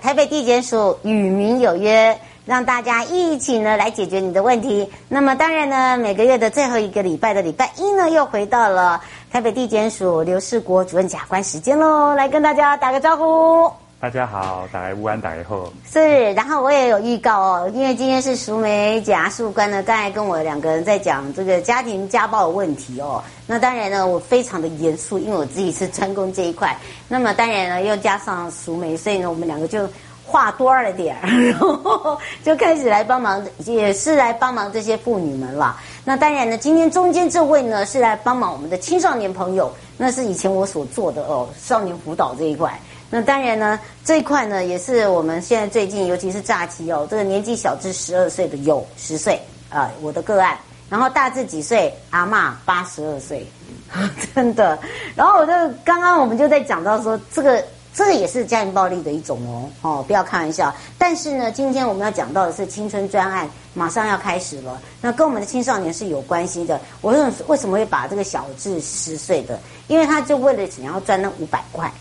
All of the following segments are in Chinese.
台北地检署与民有约，让大家一起呢来解决你的问题。那么当然呢，每个月的最后一个礼拜的礼拜一呢，又回到了台北地检署刘世国主任检察官时间喽，来跟大家打个招呼。大家好，大家午安，大家好。是，然后我也有预告哦，因为今天是淑梅检察官呢，刚才跟我两个人在讲这个家庭家暴的问题哦。那当然呢，我非常的严肃，因为我自己是专攻这一块。那么当然呢，又加上淑梅，所以呢，我们两个就话多了点儿，然后就开始来帮忙，也是来帮忙这些妇女们了。那当然呢，今天中间这位呢，是来帮忙我们的青少年朋友，那是以前我所做的哦，少年辅导这一块。那当然呢，这一块呢也是我们现在最近，尤其是假期哦，这个年纪小至十二岁的有十岁啊、我的个案，然后大至几岁，阿嬷八十二岁，真的。然后我就刚刚我们就在讲到说，这个这个也是家庭暴力的一种哦，哦，不要开玩笑。但是呢，今天我们要讲到的是青春专案，马上要开始了，那跟我们的青少年是有关系的。我为为什么会把这个小至十岁的，因为他就为了想要赚那五百块。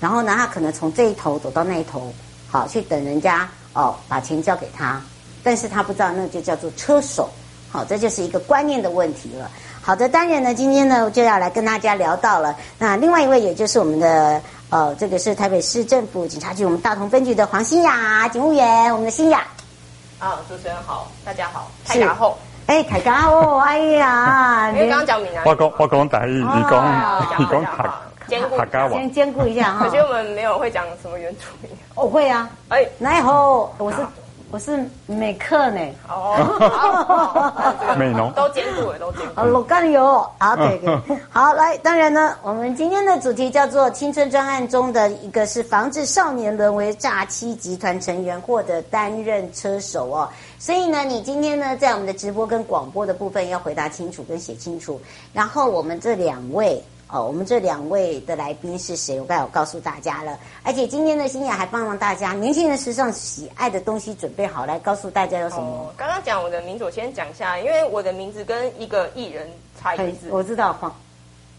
然后呢，他可能从这一头走到那一头，好去等人家哦把钱交给他，但是他不知道那就叫做车手，好，这就是一个观念的问题了。好的，当然呢，今天呢就要来跟大家聊到了。那另外一位也就是我们的呃，这个是台北市政府警察局我们大同分局的黄新雅警务员，我们的新雅。啊，主持人好，大家好，开牙后，哎，开牙后，哎呀，因为刚刚讲闽南，我讲我讲台语，你讲你讲兼顾，先兼顾一下哈。可惜我们没有会讲什么原住民。我会啊，哎，然后我是我是美克呢。哦，美农都兼顾，都兼顾。老干油，好，对对。好，来，当然呢，我们今天的主题叫做青春专案中的一个是防止少年沦为诈欺集团成员或者担任车手哦。所以呢，你今天呢在我们的直播跟广播的部分要回答清楚跟写清楚。然后我们这两位。哦，我们这两位的来宾是谁？我刚才有告诉大家了，而且今天的馨雅还帮忙大家，年轻人时尚喜爱的东西准备好来告诉大家有什么。哦，刚刚讲我的名字，我先讲一下，因为我的名字跟一个艺人差一个字。我知道黄，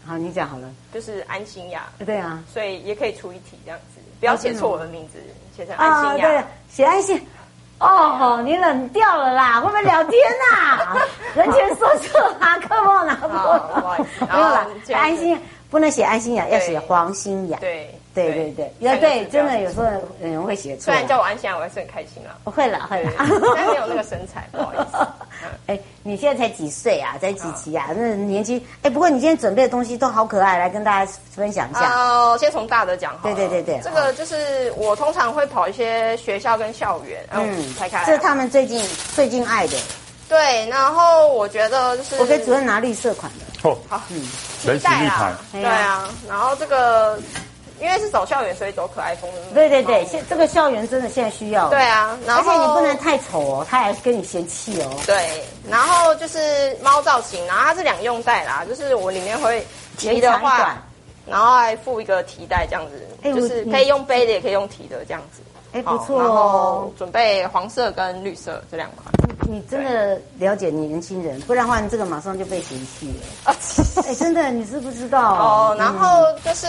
好，你讲好了，就是安心雅。对啊，所以也可以出一题这样子，不要写错我的名字，写成安心雅。对，写安馨。哦，你冷掉了啦，会不会聊天呐？人前说错，拿课本拿过，没有了。安心不能写安心雅，要写黄心雅。对对对对，要对，真的有时候有人会写错。虽然叫我安心雅，我还是很开心啦。会了会了，但没有那个身材，不好意思。哎，你现在才几岁啊？才几期啊？那年轻哎，不过你今天准备的东西都好可爱，来跟大家分享一下。哦，先从大的讲。对对对对，这个就是我通常会跑一些学校跟校园，嗯，拆开。这是他们最近最近爱的。对，然后我觉得就是我给主任拿绿色款的。哦，好，嗯，期待啊，对啊，然后这个。因为是走校园，所以走可爱风的。对对对，现这个校园真的现在需要。对啊，然后而且你不能太丑哦，他还跟你嫌弃哦。对，然后就是猫造型，然后它是两用袋啦，就是我里面会提的话，然后还附一个提袋这样子，欸、就是可以用背的，也可以用提的这样子。哎，不错哦。准备黄色跟绿色这两款。你真的了解年轻人，不然的话，你这个马上就被嫌弃了。哎，真的，你是不知道哦。然后就是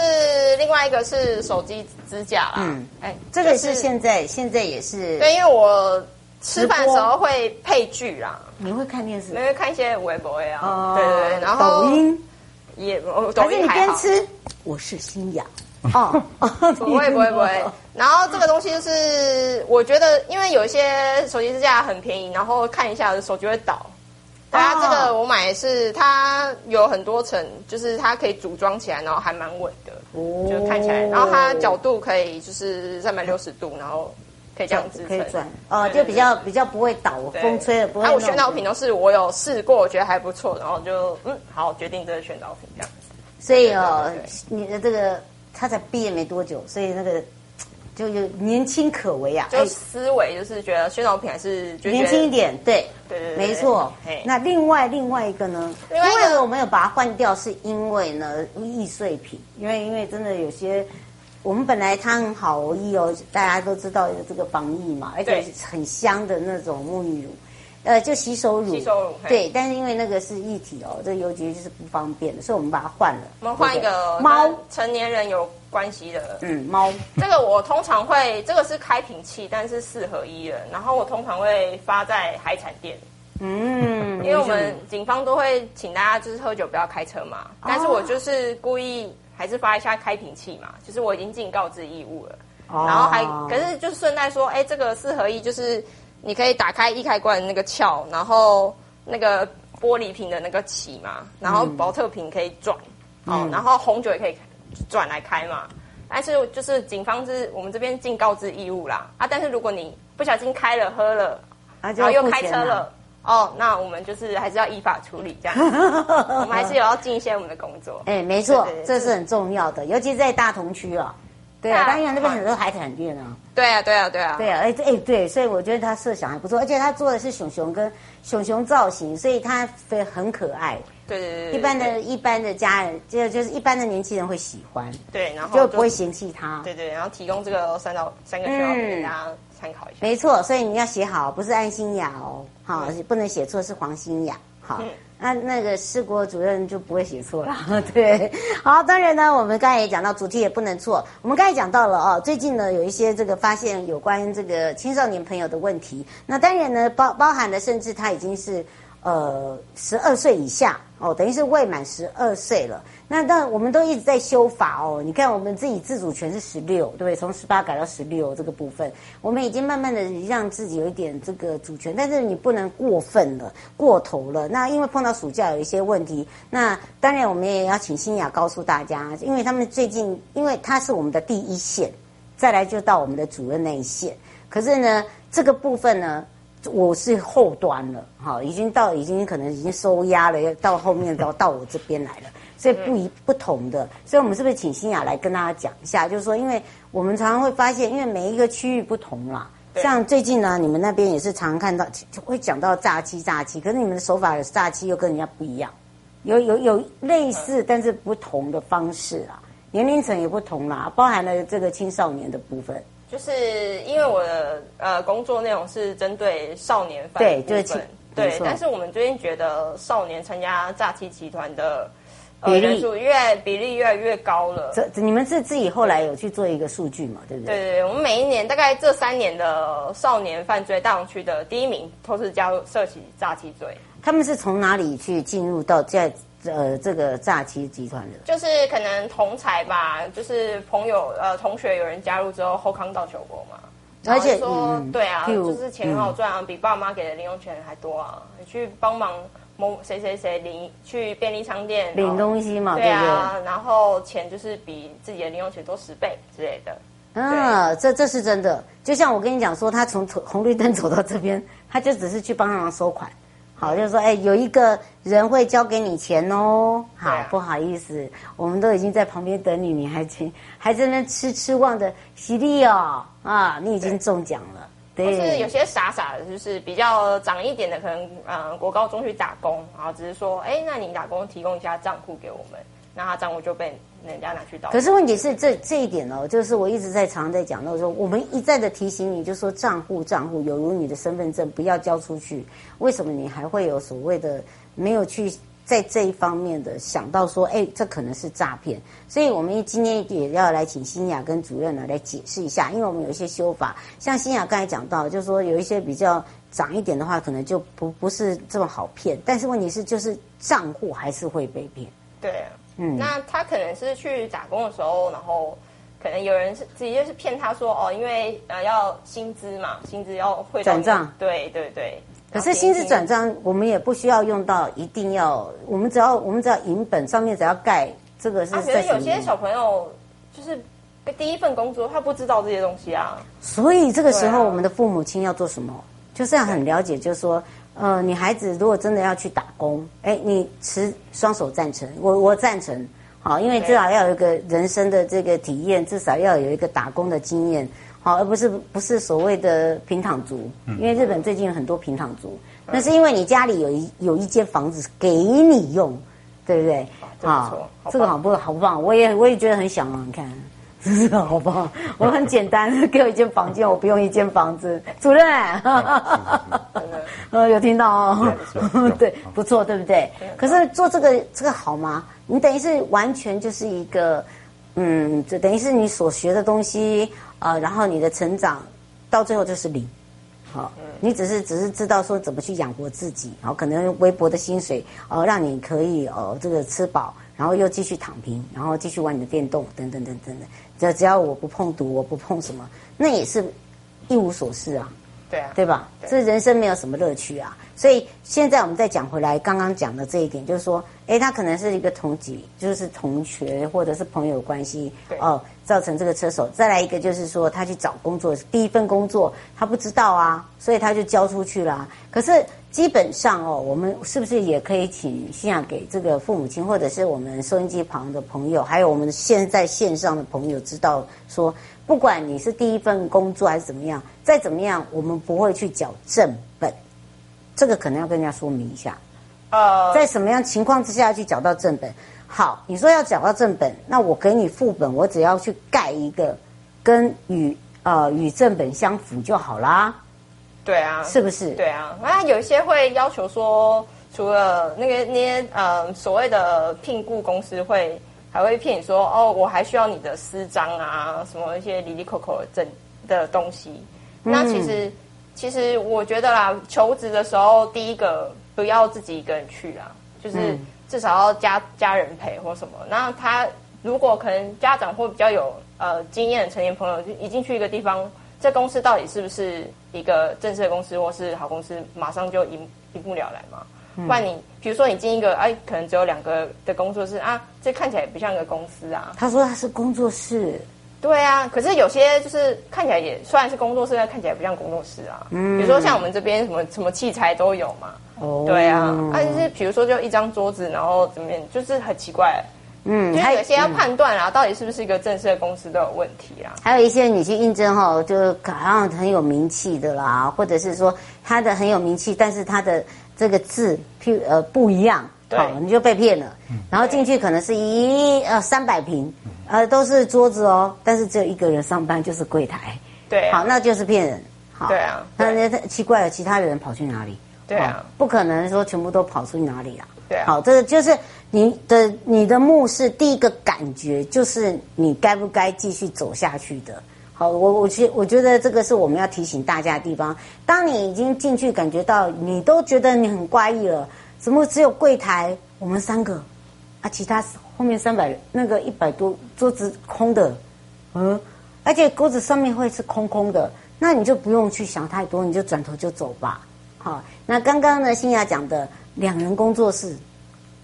另外一个是手机支架啦。嗯，哎，这个是现在现在也是。对，因为我吃饭的时候会配剧啦。你会看电视？你会看一些微博啊。对对对，然后抖音也，抖音还。还是你边吃？我是新雅。哦，不会不会不会。然后这个东西就是，我觉得因为有一些手机支架很便宜，然后看一下手机会倒。它这个我买的是它有很多层，就是它可以组装起来，然后还蛮稳的，哦、就看起来。然后它角度可以就是三百六十度，然后可以这样子可以转哦，就比较比较不会倒，风吹了不会。还有宣导品都是我有试过，我觉得还不错，然后就嗯好决定这个选导品这样子。所以哦，你的这个他才毕业没多久，所以那个。就有年轻可为啊，就思维就是觉得宣传品还是年轻一点，对对对，没错。那另外另外一个呢？另外一个我们有把它换掉，是因为呢易碎品，因为因为真的有些我们本来它很好易哦，大家都知道有这个防疫嘛，而且很香的那种沐浴乳。呃，就洗手乳，洗手乳对，但是因为那个是液体哦，这邮局就是不方便的，所以我们把它换了。我们换一个猫成年人有关系的，嗯，猫。这个我通常会，这个是开瓶器，但是四合一的，然后我通常会发在海产店。嗯，因为我们警方都会请大家就是喝酒不要开车嘛，哦、但是我就是故意还是发一下开瓶器嘛，就是我已经尽告知义务了，哦、然后还可是就顺带说，哎，这个四合一就是。你可以打开易开关的那个撬，然后那个玻璃瓶的那个起嘛，然后宝特瓶可以转，哦、嗯，然后红酒也可以转来开嘛。但是就是警方是我们这边尽告知义务啦啊！但是如果你不小心开了喝了，啊、然后又开车了，哦，那我们就是还是要依法处理这样。我们还是有要尽一些我们的工作。哎，没错，这是很重要的，尤其是在大同区啊。对啊，当然那边很多海产店啊。对啊，对啊，对啊，对啊，哎哎对，所以我觉得他设想还不错，而且他做的是熊熊跟熊熊造型，所以他非很可爱。对对对，一般的一般的家人，就就是一般的年轻人会喜欢。对，然后就不会嫌弃他。对对，然后提供这个三到三个需要给大家参考一下。没错，所以你要写好，不是安心雅哦，好，不能写错是黄心雅，好。那那个士国主任就不会写错了，对。好，当然呢，我们刚才也讲到主题也不能错。我们刚才讲到了啊，最近呢有一些这个发现有关这个青少年朋友的问题。那当然呢，包包含的甚至他已经是呃十二岁以下哦，等于是未满十二岁了。那但我们都一直在修法哦，你看我们自己自主权是十六，对不对？从十八改到十六这个部分，我们已经慢慢的让自己有一点这个主权，但是你不能过分了，过头了。那因为碰到暑假有一些问题，那当然我们也要请欣雅告诉大家，因为他们最近，因为他是我们的第一线，再来就到我们的主任那一线。可是呢，这个部分呢，我是后端了，哈，已经到已经可能已经收押了，要到后面到 到我这边来了。所以不一不同的，所以我们是不是请欣雅来跟大家讲一下？就是说，因为我们常常会发现，因为每一个区域不同啦。像最近呢，你们那边也是常常看到，会讲到诈欺诈欺，可是你们的手法的诈欺又跟人家不一样，有有有类似，但是不同的方式啊，年龄层也不同啦，包含了这个青少年的部分。就是因为我的呃工作内容是针对少年犯对，就是对，但是我们最近觉得少年参加诈欺集团的。比例越比例越来越高了。这你们是自己后来有去做一个数据嘛？对不对？对对，我们每一年大概这三年的少年犯罪大同区的第一名都是加入涉及诈欺罪。他们是从哪里去进入到在呃这个诈欺集团的？就是可能同才吧，就是朋友呃同学有人加入之后后康到求国嘛。而且说、嗯、对啊，就是钱很好赚啊，嗯、比爸妈给的零用钱还多啊，你去帮忙。某谁谁谁领去便利商店领东西嘛？对啊，对对，然后钱就是比自己的零用钱多十倍之类的。啊，这这是真的。就像我跟你讲说，他从红绿灯走到这边，他就只是去帮忙收款。好，就是说，哎，有一个人会交给你钱哦。好，啊、不好意思，我们都已经在旁边等你，你还请还在那痴痴望着喜利哦。啊，你已经中奖了。对，对。是有些傻傻的，就是比较长一点的，可能呃国高中去打工，然后只是说，哎，那你打工提供一下账户给我们，那他账户就被人家拿去盗。可是问题是这这一点哦，就是我一直在常在讲到说，我们一再的提醒你，就说账户账户有如你的身份证，不要交出去。为什么你还会有所谓的没有去？在这一方面的想到说，哎，这可能是诈骗，所以我们今天也要来请欣雅跟主任呢来解释一下，因为我们有一些修法，像欣雅刚才讲到，就是说有一些比较长一点的话，可能就不不是这么好骗，但是问题是就是账户还是会被骗。对，嗯，那他可能是去打工的时候，然后可能有人是直接是骗他说哦，因为呃要薪资嘛，薪资要汇转账，对对对。可是薪资转账，我们也不需要用到一定要，我们只要我们只要银本上面只要盖这个是在。啊，可是有些小朋友就是第一份工作，他不知道这些东西啊。所以这个时候，我们的父母亲要做什么？就是要很了解，就是说，呃，女孩子如果真的要去打工，哎，你持双手赞成，我我赞成，好，因为至少要有一个人生的这个体验，至少要有一个打工的经验。好，而不是不是所谓的平躺族，因为日本最近有很多平躺族，那是因为你家里有一有一间房子给你用，对不对？啊，这个好不好不棒？我也我也觉得很想啊，你看，这个好棒，我很简单，给我一间房间，我不用一间房子。主任，呃，有听到哦？对，不错，对不对？可是做这个这个好吗？你等于是完全就是一个，嗯，就等于是你所学的东西。啊、呃，然后你的成长到最后就是零，好，你只是只是知道说怎么去养活自己，好，可能微薄的薪水，呃，让你可以呃这个吃饱，然后又继续躺平，然后继续玩你的电动，等等等等等，只只要我不碰毒，我不碰什么，那也是一无所事啊，对啊，对吧？这人生没有什么乐趣啊，所以现在我们再讲回来，刚刚讲的这一点，就是说，诶，他可能是一个同级，就是同学或者是朋友关系，哦。造成这个车手，再来一个就是说，他去找工作，第一份工作他不知道啊，所以他就交出去了。可是基本上哦，我们是不是也可以请信雅给这个父母亲，或者是我们收音机旁的朋友，还有我们现在线上的朋友，知道说，不管你是第一份工作还是怎么样，再怎么样，我们不会去缴正本，这个可能要跟人家说明一下。呃，在什么样情况之下去缴到正本？好，你说要缴到正本，那我给你副本，我只要去盖一个跟与呃与正本相符就好啦。对啊，是不是？对啊，那有一些会要求说，除了那个那些呃所谓的聘雇公司会还会骗你说，哦，我还需要你的私章啊，什么一些哩哩扣扣的证的东西。嗯、那其实其实我觉得啦，求职的时候，第一个不要自己一个人去啦，就是。嗯至少要家家人陪或什么，那他如果可能家长或比较有呃经验的成年朋友，就一进去一个地方，这公司到底是不是一个正式的公司或是好公司，马上就一一目了然嘛。不然你比如说你进一个哎，可能只有两个的工作室啊，这看起来也不像一个公司啊。他说他是工作室，对啊，可是有些就是看起来也虽然是工作室，但看起来不像工作室啊。嗯，比如说像我们这边什么什么器材都有嘛。哦，对啊，但是比如说就一张桌子，然后怎么样，就是很奇怪。嗯，就是有些要判断啊，到底是不是一个正式的公司都有问题啊。还有一些你去应征哈，就好像很有名气的啦，或者是说他的很有名气，但是他的这个字譬呃不一样，好，你就被骗了。然后进去可能是一呃三百平，呃都是桌子哦，但是只有一个人上班，就是柜台。对，好，那就是骗人。好，对啊，那那奇怪了，其他的人跑去哪里？对啊，不可能说全部都跑出去哪里啊？对啊，好，这个就是你的你的目是第一个感觉就是你该不该继续走下去的。好，我我觉我觉得这个是我们要提醒大家的地方。当你已经进去感觉到你都觉得你很怪异了，怎么只有柜台我们三个啊？其他后面三百那个一百多桌子空的，嗯，而且桌子上面会是空空的，那你就不用去想太多，你就转头就走吧。好，那刚刚呢，新雅讲的两人工作室，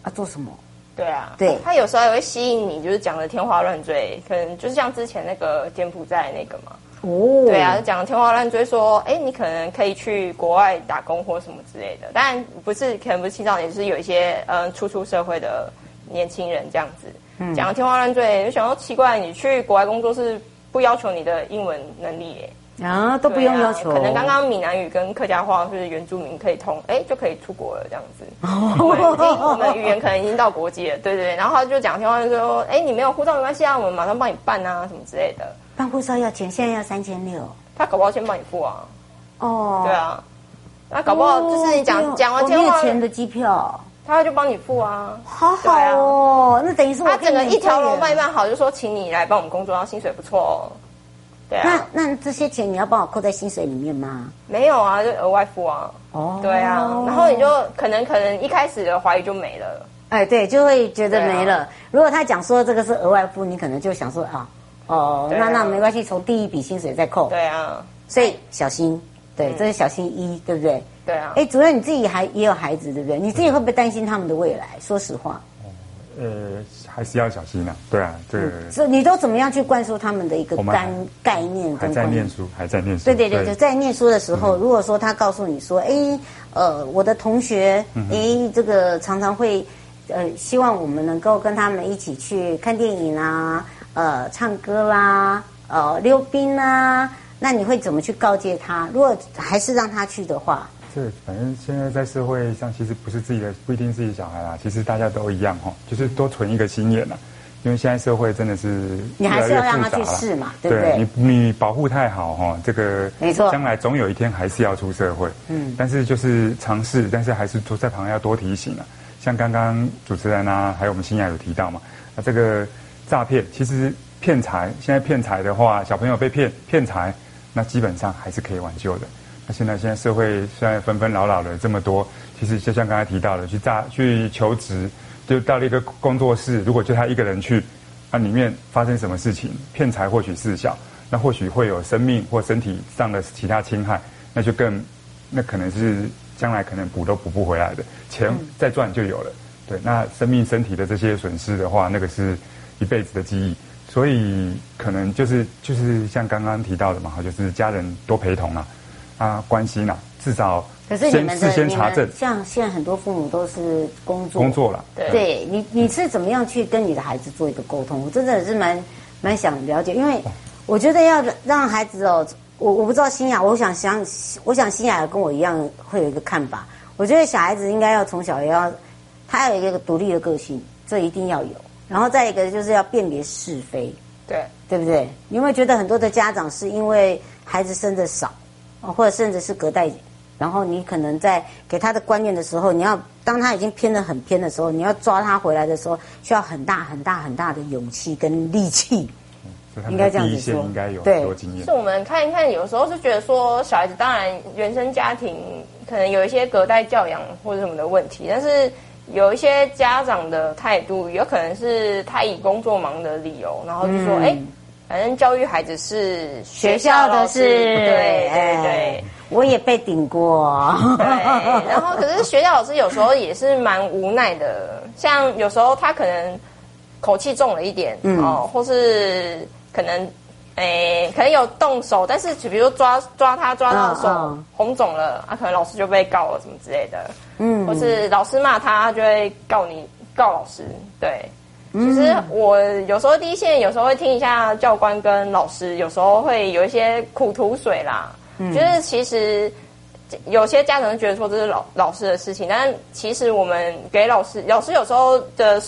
啊，做什么？对啊，对，他有时候也会吸引你，就是讲的天花乱坠，可能就是像之前那个柬埔寨那个嘛。哦，对啊，讲的天花乱坠，说，哎，你可能可以去国外打工或什么之类的，当然不是，可能不是青少年，就是有一些嗯初出社会的年轻人这样子，嗯、讲的天花乱坠，就想说奇怪，你去国外工作是不要求你的英文能力耶。啊，都不用要求。啊、可能刚刚闽南语跟客家话是原住民可以通，哎，就可以出国了这样子。哦，我们语言可能已经到国际了，对对对。然后他就讲电话就说，哎，你没有护照没关系啊，我们马上帮你办啊，什么之类的。办护照要钱，现在要三千六。他搞不好先帮你付啊。哦。对啊。那搞不好就是你讲讲完电话。钱的机票，他就帮你付啊。好好哦，那等于是他整个一条龙卖办好，就说请你来帮我们工作，然后薪水不错哦。对啊，那那这些钱你要帮我扣在薪水里面吗？没有啊，就额外付啊。哦，对啊，然后你就可能可能一开始的怀疑就没了。哎，对，就会觉得没了。啊、如果他讲说这个是额外付，你可能就想说啊，哦，啊那那没关系，从第一笔薪水再扣。对啊，所以小心，对，嗯这是小心一，对不对？对啊。哎，主任你自己还也有孩子，对不对？你自己会不会担心他们的未来？说实话，呃，还是要小心啊。对啊，这个所以你都怎么样去灌输他们的一个概概念？还在念书，还在念书。对对对，就在念书的时候，如果说他告诉你说，哎，呃，我的同学，哎，这个常常会，呃，希望我们能够跟他们一起去看电影啊，呃，唱歌啦，呃，溜冰啦，那你会怎么去告诫他？如果还是让他去的话，这反正现在在社会上，其实不是自己的，不一定自己小孩啦，其实大家都一样哈，就是多存一个心眼呐。因为现在社会真的是你还是要让他去试嘛，对不对？对你你保护太好哈，这个没错，将来总有一天还是要出社会。嗯，但是就是尝试，但是还是多在旁边要多提醒啊。像刚刚主持人啊，还有我们新雅有提到嘛，那这个诈骗其实骗财，现在骗财的话，小朋友被骗骗财，那基本上还是可以挽救的。那现在现在社会虽然纷纷扰扰的这么多，其实就像刚才提到的，去诈去求职，就到了一个工作室，如果就他一个人去，那里面发生什么事情，骗财或许事小，那或许会有生命或身体上的其他侵害，那就更，那可能是将来可能补都补不回来的，钱再赚就有了。对，那生命身体的这些损失的话，那个是一辈子的记忆。所以可能就是就是像刚刚提到的嘛，就是家人多陪同啊。啊，关心呐，至少可是你们事先查证。像现在很多父母都是工作工作了，对，对你你是怎么样去跟你的孩子做一个沟通？我真的是蛮蛮想了解，因为我觉得要让孩子哦，我我不知道新雅，我想想，我想新雅跟我一样会有一个看法。我觉得小孩子应该要从小也要，他要有一个独立的个性，这一定要有。然后再一个就是要辨别是非，对对不对？你会觉得很多的家长是因为孩子生的少。或者甚至是隔代，然后你可能在给他的观念的时候，你要当他已经偏得很偏的时候，你要抓他回来的时候，需要很大很大很大的勇气跟力气。嗯、应该这样子说，应该有对，多经验。是我们看一看，有时候是觉得说小孩子当然原生家庭可能有一些隔代教养或者什么的问题，但是有一些家长的态度，有可能是他以工作忙的理由，然后就说哎。嗯反正教育孩子是学校的事，对对对，我也被顶过。对，然后可是学校老师有时候也是蛮无奈的，像有时候他可能口气重了一点，嗯、哦，或是可能诶，可能有动手，但是就比如抓抓他抓到手、嗯、红肿了，啊，可能老师就被告了什么之类的，嗯，或是老师骂他，就会告你告老师，对。其实我有时候第一线，有时候会听一下教官跟老师，有时候会有一些苦吐水啦。嗯，就是其实有些家长觉得说这是老老师的事情，但是其实我们给老师，老师有时候的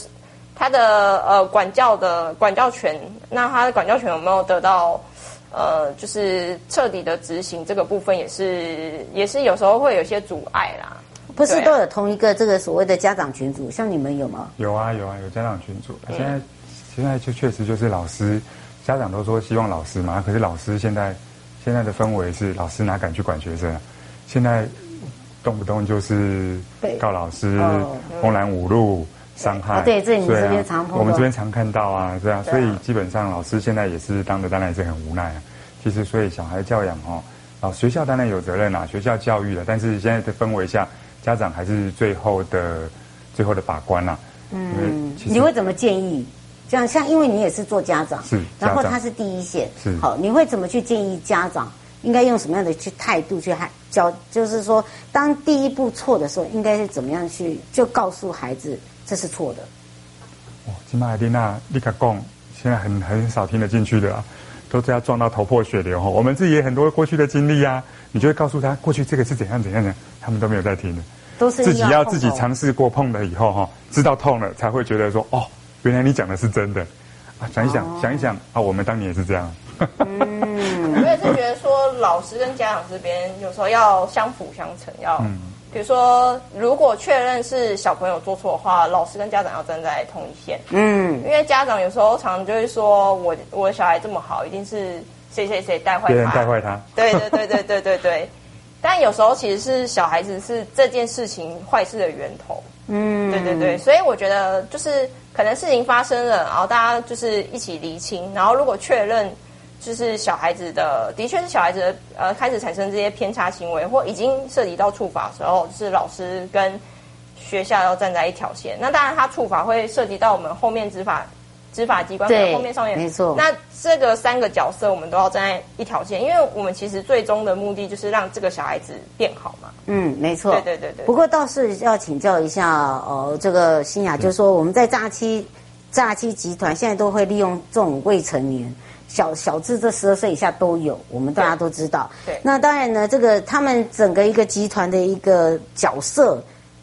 他的呃管教的管教权，那他的管教权有没有得到呃就是彻底的执行，这个部分也是也是有时候会有些阻碍啦。不是都有同一个这个所谓的家长群组，像你们有吗？有啊有啊有家长群组。嗯、现在现在就确实就是老师，家长都说希望老师嘛，可是老师现在现在的氛围是老师哪敢去管学生啊？现在动不动就是告老师公然侮辱、伤害。对，这你们这边常。我们这边常看到啊，这样，所以基本上老师现在也是当的当然也是很无奈啊。其实所以小孩教养哦，啊学校当然有责任啊，学校教育了，但是现在的氛围下。家长还是最后的、最后的把关啦、啊。嗯，你会怎么建议？这样像，因为你也是做家长，是，然后他是第一线，是。好，你会怎么去建议家长应该用什么样的去态度去教？就是说，当第一步错的时候，应该是怎么样去就告诉孩子这是错的？哦，金马海蒂娜立卡贡现在很很少听得进去的啊，都是要撞到头破血流哈。我们自己也很多过去的经历啊。你就会告诉他过去这个是怎样怎样的，他们都没有在听的，都是自己要自己尝试过碰了以后哈，知道痛了才会觉得说哦，原来你讲的是真的啊！想一想，哦、想一想啊，我们当年也是这样。嗯，我也是觉得说，老师跟家长这边有时候要相辅相成，要，嗯、比如说如果确认是小朋友做错的话，老师跟家长要站在同一线。嗯，因为家长有时候常常就会说我我的小孩这么好，一定是。谁谁谁带坏他？别人带坏他。对对对对对对对。但有时候其实是小孩子是这件事情坏事的源头。嗯，对对对，所以我觉得就是可能事情发生了，然后大家就是一起厘清，然后如果确认就是小孩子的的确是小孩子的呃开始产生这些偏差行为，或已经涉及到处罚的时候，就是老师跟学校要站在一条线。那当然，他处罚会涉及到我们后面执法。执法机关在后面上面，没错。那这个三个角色，我们都要站在一条线，因为我们其实最终的目的就是让这个小孩子变好嘛。嗯，没错。对对对对。不过倒是要请教一下，呃，这个新雅，就是说我们在诈欺诈欺集团现在都会利用这种未成年小小至这十二岁以下都有，我们大家都知道。对。那当然呢，这个他们整个一个集团的一个角色。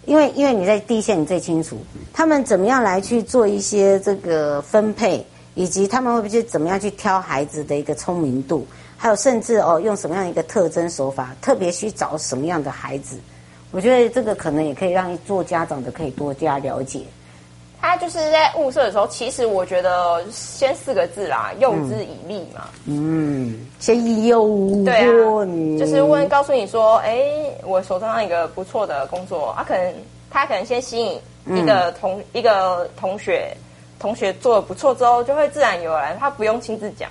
因为因为你在第一线，你最清楚他们怎么样来去做一些这个分配，以及他们会不会去怎么样去挑孩子的一个聪明度，还有甚至哦用什么样一个特征手法，特别去找什么样的孩子，我觉得这个可能也可以让做家长的可以多加了解。他就是在物色的时候，其实我觉得先四个字啦，用之以利嘛。嗯，先诱。对啊，就是问，告诉你说，哎，我手上一个不错的工作，啊，可能他可能先吸引一个同、嗯、一个同学，同学做的不错之后，就会自然有人，他不用亲自讲。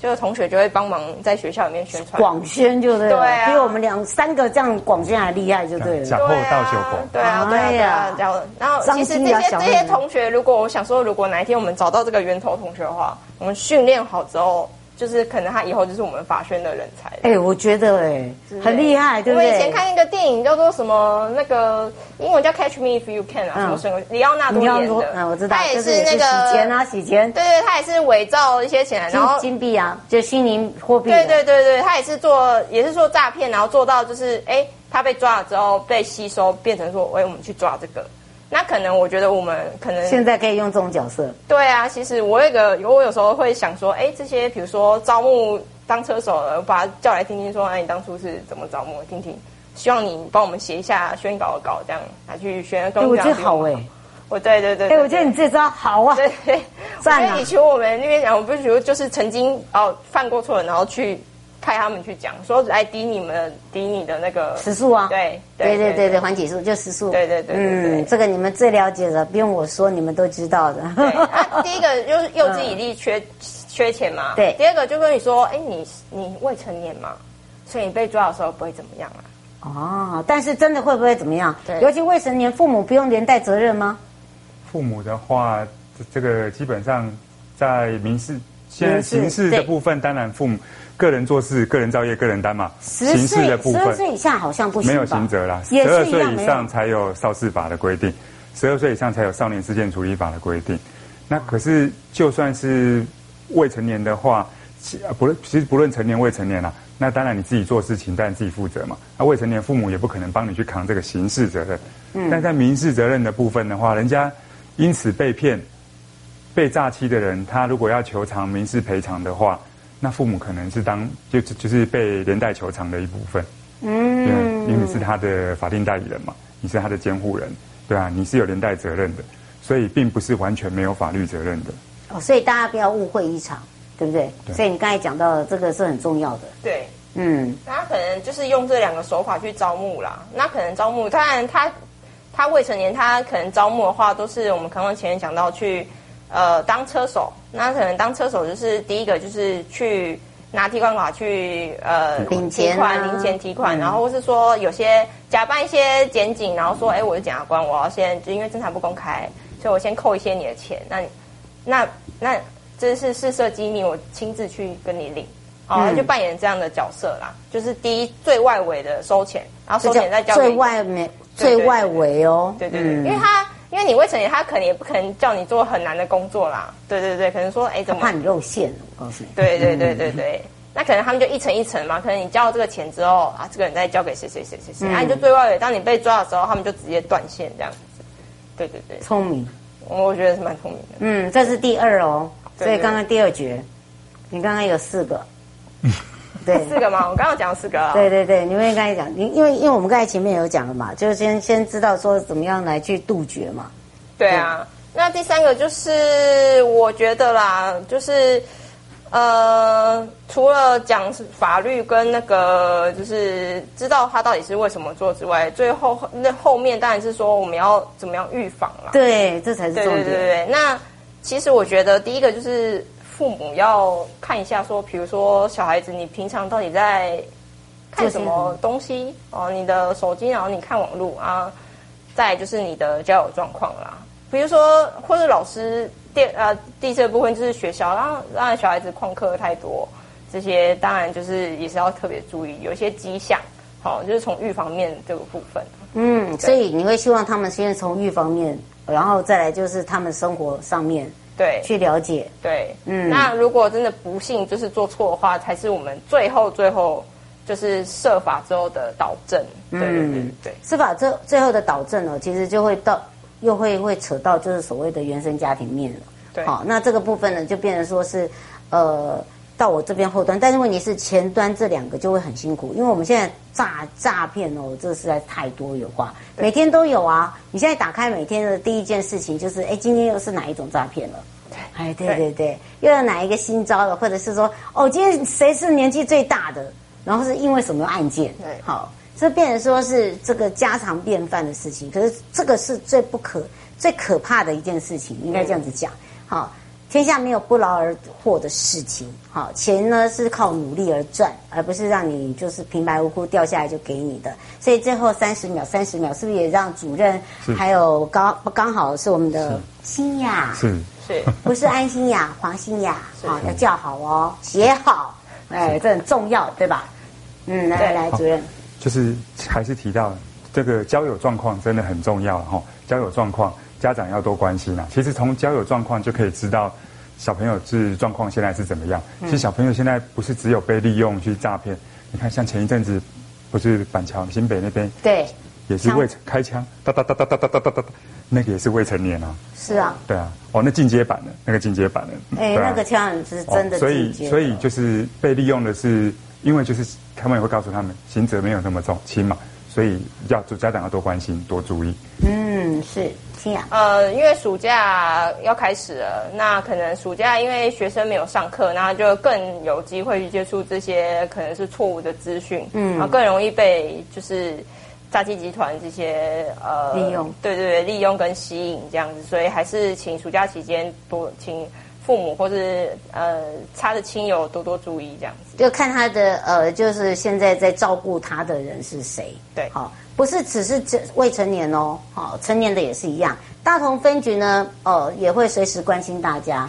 就是同学就会帮忙在学校里面宣传，广宣就对了，对啊，比我们两三个这样广宣还厉害，就对了。讲后到修广，对啊，对啊，这样。然后其实这些这些同学，如果我想说，如果哪一天我们找到这个源头同学的话，我们训练好之后。就是可能他以后就是我们法宣的人才。哎、欸，我觉得哎、欸，很厉害，对不对？我以前看一个电影叫做什么，那个英文叫《Catch Me If You Can》啊，什么什么，里奥纳多演的。嗯，我知道。他也是那个洗钱啊，洗钱。对对，他也是伪造一些钱，然后金币啊，就虚拟货币。对对对对，他也是做，也是做诈骗，然后做到就是，哎，他被抓了之后被吸收，变成说，哎，我们去抓这个。那可能我觉得我们可能现在可以用这种角色。对啊，其实我有个，我有时候会想说，哎，这些比如说招募当车手的，我把他叫来听听，说，哎，你当初是怎么招募？听听，希望你帮我们写一下宣稿的稿，这样拿去宣。哎，我觉得好哎，我对对对，哎，我觉得你这招好啊，对对，赞啊！以前我们那边讲，我不是就是曾经哦犯过错，然后去。派他们去讲，说来抵你们抵你的那个时数啊，对对对对对，缓起诉就时数，对对对，嗯，这个你们最了解的，不用我说，你们都知道的。啊、第一个就是幼稚以利，缺 缺钱嘛。对，第二个就跟你说，哎，你你未成年嘛，所以你被抓的时候不会怎么样啊。哦，但是真的会不会怎么样？对，尤其未成年，父母不用连带责任吗？父母的话，这个基本上在民事。现在刑事的部分，当然父母个人做事、个人造业、个人担嘛。刑事的部分，十二岁以下好像不行。没有刑责啦，十二岁以上才有少事法的规定，十二岁以上才有少年事件处理法的规定。那可是就算是未成年的话，不论其实不论成年未成年啦，那当然你自己做事情，当然自己负责嘛。那未成年父母也不可能帮你去扛这个刑事责任。嗯。但在民事责任的部分的话，人家因此被骗。被诈欺的人，他如果要求偿民事赔偿的话，那父母可能是当就就是被连带求偿的一部分。嗯，因为因为你是他的法定代理人嘛，你是他的监护人，对啊，你是有连带责任的，所以并不是完全没有法律责任的。哦，所以大家不要误会一场，对不对？对。所以你刚才讲到的这个是很重要的。对，嗯，他可能就是用这两个手法去招募啦。那可能招募，当然他他未成年，他可能招募的话，都是我们刚刚前面讲到去。呃，当车手，那可能当车手就是第一个就是去拿提款卡去呃领钱、啊、提款、零钱提款，嗯、然后或是说有些假扮一些检警，然后说，哎，我是检察官，我要先就因为侦查不公开，所以我先扣一些你的钱，那那那这是事涉机密，我亲自去跟你领，哦，嗯、就扮演这样的角色啦，就是第一最外围的收钱，然后收钱再交给最外面最外围哦，对对因为他。因为你未成年，他可能也不可能叫你做很难的工作啦。对对对，可能说，哎，怎么怕你露馅？我告诉你。对对对对对，那可能他们就一层一层嘛。可能你交了这个钱之后啊，这个人再交给谁谁谁谁谁，啊，你就对外围。当你被抓的时候，他们就直接断线这样子。对对对，聪明，我觉得是蛮聪明的。嗯，这是第二哦。所以刚刚第二局，你刚刚有四个。对，四个吗？我刚刚讲了四个啊。对对对，你们刚才讲，因因为因为我们刚才前面有讲了嘛，就是先先知道说怎么样来去杜绝嘛。对啊，对那第三个就是我觉得啦，就是呃，除了讲法律跟那个，就是知道他到底是为什么做之外，最后那后面当然是说我们要怎么样预防啦。对，这才是重点。对对对对。那其实我觉得第一个就是父母要看一下，说，比如说小孩子，你平常到底在看什么东西哦？你的手机，然后你看网络啊，再就是你的交友状况啦。比如说，或者老师。第呃，第四部分就是学校，然后让小孩子旷课太多，这些当然就是也是要特别注意，有一些迹象，好，就是从预防面这个部分。嗯，所以你会希望他们先从预防面，然后再来就是他们生活上面对去了解。对，嗯，那如果真的不幸就是做错的话，才是我们最后最后就是设法之后的导正。对对对对，设法最最后的导正呢，其实就会到。又会会扯到就是所谓的原生家庭面了，对，好，那这个部分呢就变成说是，呃，到我这边后端，但是问题是前端这两个就会很辛苦，因为我们现在诈诈骗哦，这实在太多有化，每天都有啊。你现在打开每天的第一件事情就是，哎，今天又是哪一种诈骗了？哎，对对对，又有哪一个新招了，或者是说，哦，今天谁是年纪最大的？然后是因为什么案件？对，好。这变成说是这个家常便饭的事情，可是这个是最不可、最可怕的一件事情，应该这样子讲。好，天下没有不劳而获的事情。好，钱呢是靠努力而赚，而不是让你就是平白无故掉下来就给你的。所以最后三十秒，三十秒是不是也让主任还有刚刚好是我们的新雅？是是，不是安心雅，黄心雅。好，要叫好哦，写好，哎，这很重要，对吧？嗯，来来，主任。就是还是提到这个交友状况真的很重要哈，交友状况家长要多关心啊。其实从交友状况就可以知道小朋友是状况现在是怎么样。其实小朋友现在不是只有被利用去诈骗，你看像前一阵子不是板桥新北那边对，也是未开枪哒哒哒哒哒哒哒哒哒，那个也是未成年啊。是啊，对啊，哦，那进阶版的那个进阶版的，哎，那个枪是真的。所以所以就是被利用的是。因为就是他们也会告诉他们，刑责没有那么重轻嘛，所以要家长要多关心，多注意。嗯，是呃，因为暑假要开始了，那可能暑假因为学生没有上课，那就更有机会去接触这些可能是错误的资讯，嗯，然后更容易被就是诈欺集团这些呃利用，对对对，利用跟吸引这样子，所以还是请暑假期间多请。父母或是呃他的亲友多多注意这样子，就看他的呃，就是现在在照顾他的人是谁。对，好，不是只是这未成年哦，好，成年的也是一样。大同分局呢，呃，也会随时关心大家，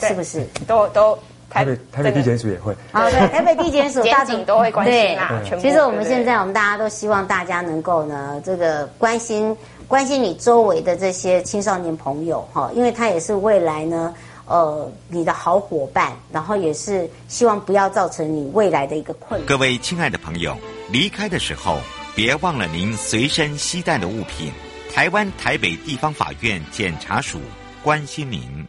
是不是？都都台北台北地检署也会，好，对，台北地检署、大警都会关心啦。其实我们现在我们大家都希望大家能够呢，这个关心关心你周围的这些青少年朋友哈，因为他也是未来呢。呃，你的好伙伴，然后也是希望不要造成你未来的一个困难。各位亲爱的朋友，离开的时候别忘了您随身携带的物品。台湾台北地方法院检察署关心您。